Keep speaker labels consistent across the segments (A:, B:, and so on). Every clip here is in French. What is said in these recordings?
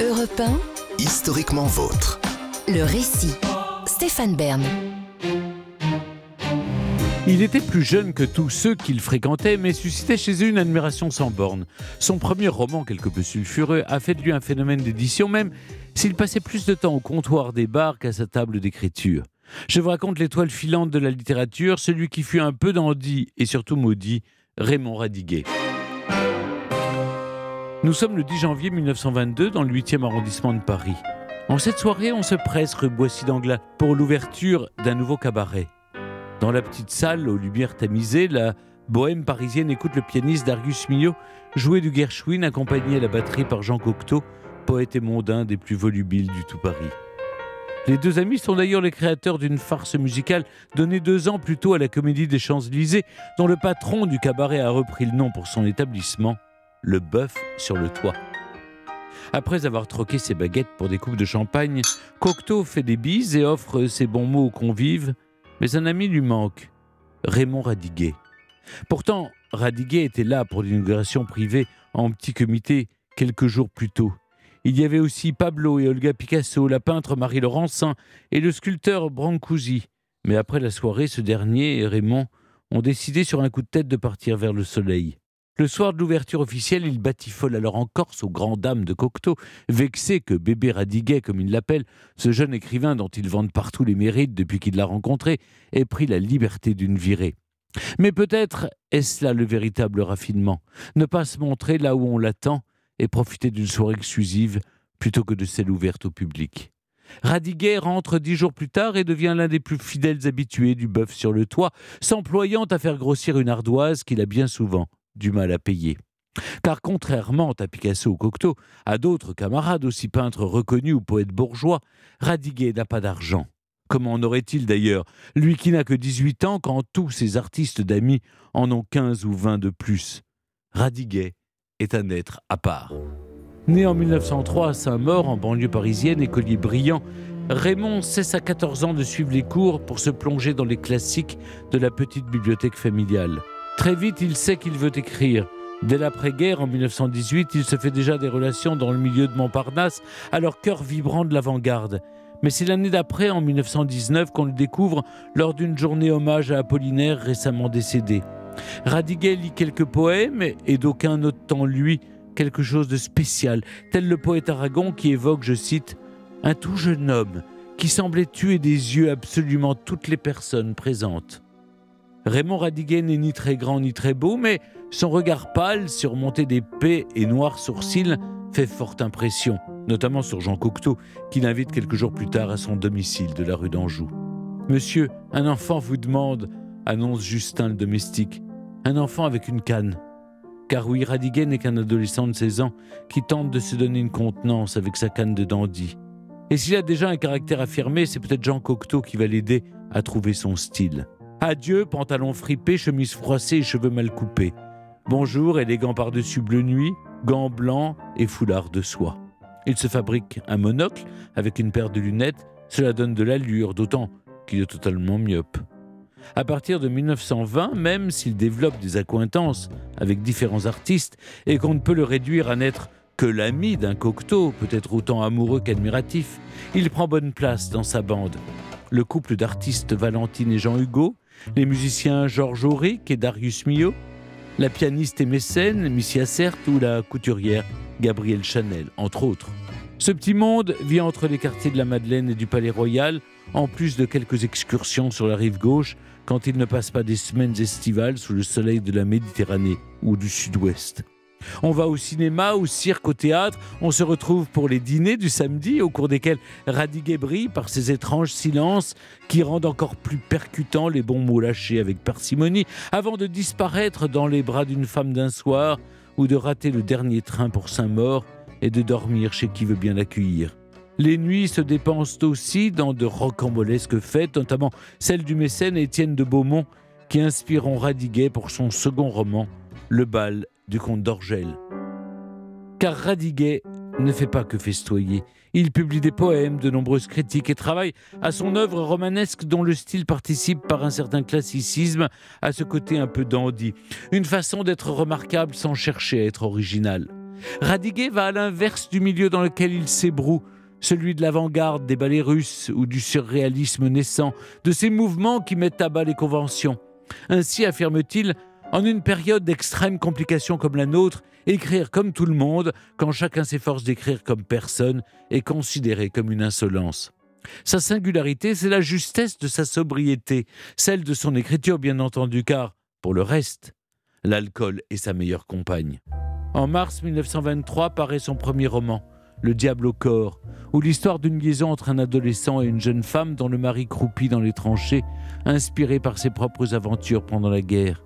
A: Europe 1,
B: Historiquement vôtre.
A: le récit. Stéphane Bern.
C: Il était plus jeune que tous ceux qu'il fréquentait, mais suscitait chez eux une admiration sans borne. Son premier roman, quelque peu sulfureux, a fait de lui un phénomène d'édition, même s'il passait plus de temps au comptoir des bars qu'à sa table d'écriture. Je vous raconte l'étoile filante de la littérature, celui qui fut un peu dandy et surtout maudit, Raymond Radiguet. Nous sommes le 10 janvier 1922 dans le 8e arrondissement de Paris. En cette soirée, on se presse rue Boissy d'Anglas pour l'ouverture d'un nouveau cabaret. Dans la petite salle aux lumières tamisées, la bohème parisienne écoute le pianiste Darius Milhaud jouer du Gershwin accompagné à la batterie par Jean Cocteau, poète et mondain des plus volubiles du tout Paris. Les deux amis sont d'ailleurs les créateurs d'une farce musicale donnée deux ans plus tôt à la Comédie des Champs-Élysées, dont le patron du cabaret a repris le nom pour son établissement, le bœuf sur le toit. Après avoir troqué ses baguettes pour des coupes de champagne, Cocteau fait des bises et offre ses bons mots aux convives, mais un ami lui manque, Raymond Radiguet. Pourtant, Radiguet était là pour l'inauguration privée en petit comité quelques jours plus tôt. Il y avait aussi Pablo et Olga Picasso, la peintre Marie Laurencin et le sculpteur Brancusi. Mais après la soirée, ce dernier et Raymond ont décidé sur un coup de tête de partir vers le soleil. Le soir de l'ouverture officielle, il batifole alors en Corse aux grandes dames de Cocteau, vexé que bébé Radiguet, comme il l'appelle, ce jeune écrivain dont il vante partout les mérites depuis qu'il l'a rencontré, ait pris la liberté d'une virée. Mais peut-être est-ce là le véritable raffinement, ne pas se montrer là où on l'attend et profiter d'une soirée exclusive plutôt que de celle ouverte au public. Radiguet rentre dix jours plus tard et devient l'un des plus fidèles habitués du bœuf sur le toit, s'employant à faire grossir une ardoise qu'il a bien souvent du mal à payer. Car contrairement à Picasso ou Cocteau, à d'autres camarades aussi peintres reconnus ou poètes bourgeois, Radiguet n'a pas d'argent. Comment en aurait-il d'ailleurs, lui qui n'a que 18 ans quand tous ses artistes d'amis en ont 15 ou 20 de plus Radiguet est un être à part. Né en 1903 à Saint-Maur, en banlieue parisienne, écolier brillant, Raymond cesse à 14 ans de suivre les cours pour se plonger dans les classiques de la petite bibliothèque familiale. Très vite, il sait qu'il veut écrire. Dès l'après-guerre, en 1918, il se fait déjà des relations dans le milieu de Montparnasse, alors cœur vibrant de l'avant-garde. Mais c'est l'année d'après, en 1919, qu'on le découvre lors d'une journée hommage à Apollinaire récemment décédé. Radiguet lit quelques poèmes et d'aucuns notent en lui quelque chose de spécial, tel le poète Aragon qui évoque, je cite, un tout jeune homme qui semblait tuer des yeux absolument toutes les personnes présentes. Raymond Radiguet n'est ni très grand ni très beau, mais son regard pâle, surmonté d'épais et noirs sourcils, fait forte impression, notamment sur Jean Cocteau, qui l'invite quelques jours plus tard à son domicile de la rue d'Anjou. Monsieur, un enfant vous demande, annonce Justin le domestique. Un enfant avec une canne. Car oui, Radiguet n'est qu'un adolescent de 16 ans qui tente de se donner une contenance avec sa canne de dandy. Et s'il a déjà un caractère affirmé, c'est peut-être Jean Cocteau qui va l'aider à trouver son style. Adieu, pantalon fripé, chemise froissée et cheveux mal coupés. Bonjour, élégant par-dessus bleu nuit, gants blancs et foulard de soie. Il se fabrique un monocle avec une paire de lunettes, cela donne de l'allure, d'autant qu'il est totalement myope. À partir de 1920, même s'il développe des accointances avec différents artistes et qu'on ne peut le réduire à n'être que l'ami d'un Cocteau, peut-être autant amoureux qu'admiratif, il prend bonne place dans sa bande. Le couple d'artistes Valentine et Jean Hugo, les musiciens Georges Auric et Darius Milhaud, la pianiste et mécène Missia Cert ou la couturière Gabrielle Chanel, entre autres. Ce petit monde vit entre les quartiers de la Madeleine et du Palais Royal, en plus de quelques excursions sur la rive gauche, quand il ne passe pas des semaines estivales sous le soleil de la Méditerranée ou du Sud-Ouest. On va au cinéma, au cirque, au théâtre, on se retrouve pour les dîners du samedi, au cours desquels Radiguet brille par ses étranges silences qui rendent encore plus percutants les bons mots lâchés avec parcimonie, avant de disparaître dans les bras d'une femme d'un soir, ou de rater le dernier train pour Saint-Maur et de dormir chez qui veut bien l'accueillir. Les nuits se dépensent aussi dans de rocambolesques fêtes, notamment celle du mécène Étienne de Beaumont, qui inspireront Radiguet pour son second roman, Le bal du comte d'Orgel. Car Radiguet ne fait pas que festoyer. Il publie des poèmes, de nombreuses critiques et travaille à son œuvre romanesque dont le style participe par un certain classicisme à ce côté un peu dandy. Une façon d'être remarquable sans chercher à être original. Radiguet va à l'inverse du milieu dans lequel il s'ébroue, celui de l'avant-garde des ballets russes ou du surréalisme naissant, de ces mouvements qui mettent à bas les conventions. Ainsi affirme-t-il, en une période d'extrême complication comme la nôtre, écrire comme tout le monde, quand chacun s'efforce d'écrire comme personne, est considéré comme une insolence. Sa singularité, c'est la justesse de sa sobriété, celle de son écriture bien entendu, car, pour le reste, l'alcool est sa meilleure compagne. En mars 1923 paraît son premier roman, Le diable au corps, où l'histoire d'une liaison entre un adolescent et une jeune femme dont le mari croupit dans les tranchées, inspiré par ses propres aventures pendant la guerre.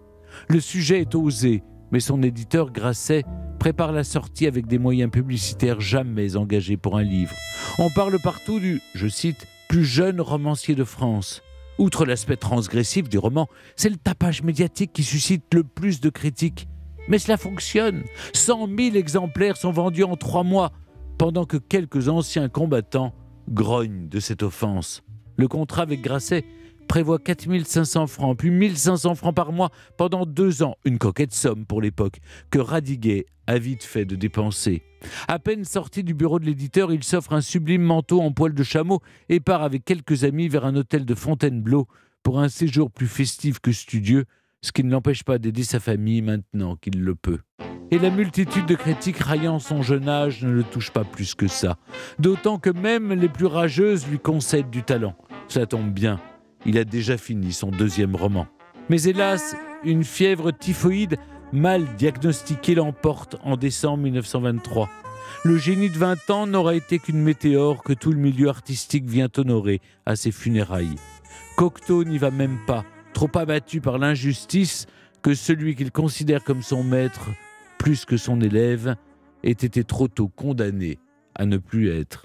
C: Le sujet est osé, mais son éditeur Grasset prépare la sortie avec des moyens publicitaires jamais engagés pour un livre. On parle partout du, je cite, plus jeune romancier de France. Outre l'aspect transgressif du roman, c'est le tapage médiatique qui suscite le plus de critiques. Mais cela fonctionne. 100 000 exemplaires sont vendus en trois mois, pendant que quelques anciens combattants grognent de cette offense. Le contrat avec Grasset prévoit 4500 francs, puis 1500 francs par mois pendant deux ans, une coquette somme pour l'époque, que Radiguet a vite fait de dépenser. À peine sorti du bureau de l'éditeur, il s'offre un sublime manteau en poil de chameau et part avec quelques amis vers un hôtel de Fontainebleau pour un séjour plus festif que studieux, ce qui ne l'empêche pas d'aider sa famille maintenant qu'il le peut. Et la multitude de critiques raillant son jeune âge ne le touche pas plus que ça, d'autant que même les plus rageuses lui concèdent du talent. Ça tombe bien, il a déjà fini son deuxième roman. Mais hélas, une fièvre typhoïde mal diagnostiquée l'emporte en décembre 1923. Le génie de 20 ans n'aura été qu'une météore que tout le milieu artistique vient honorer à ses funérailles. Cocteau n'y va même pas, trop abattu par l'injustice que celui qu'il considère comme son maître, plus que son élève, ait été trop tôt condamné à ne plus être.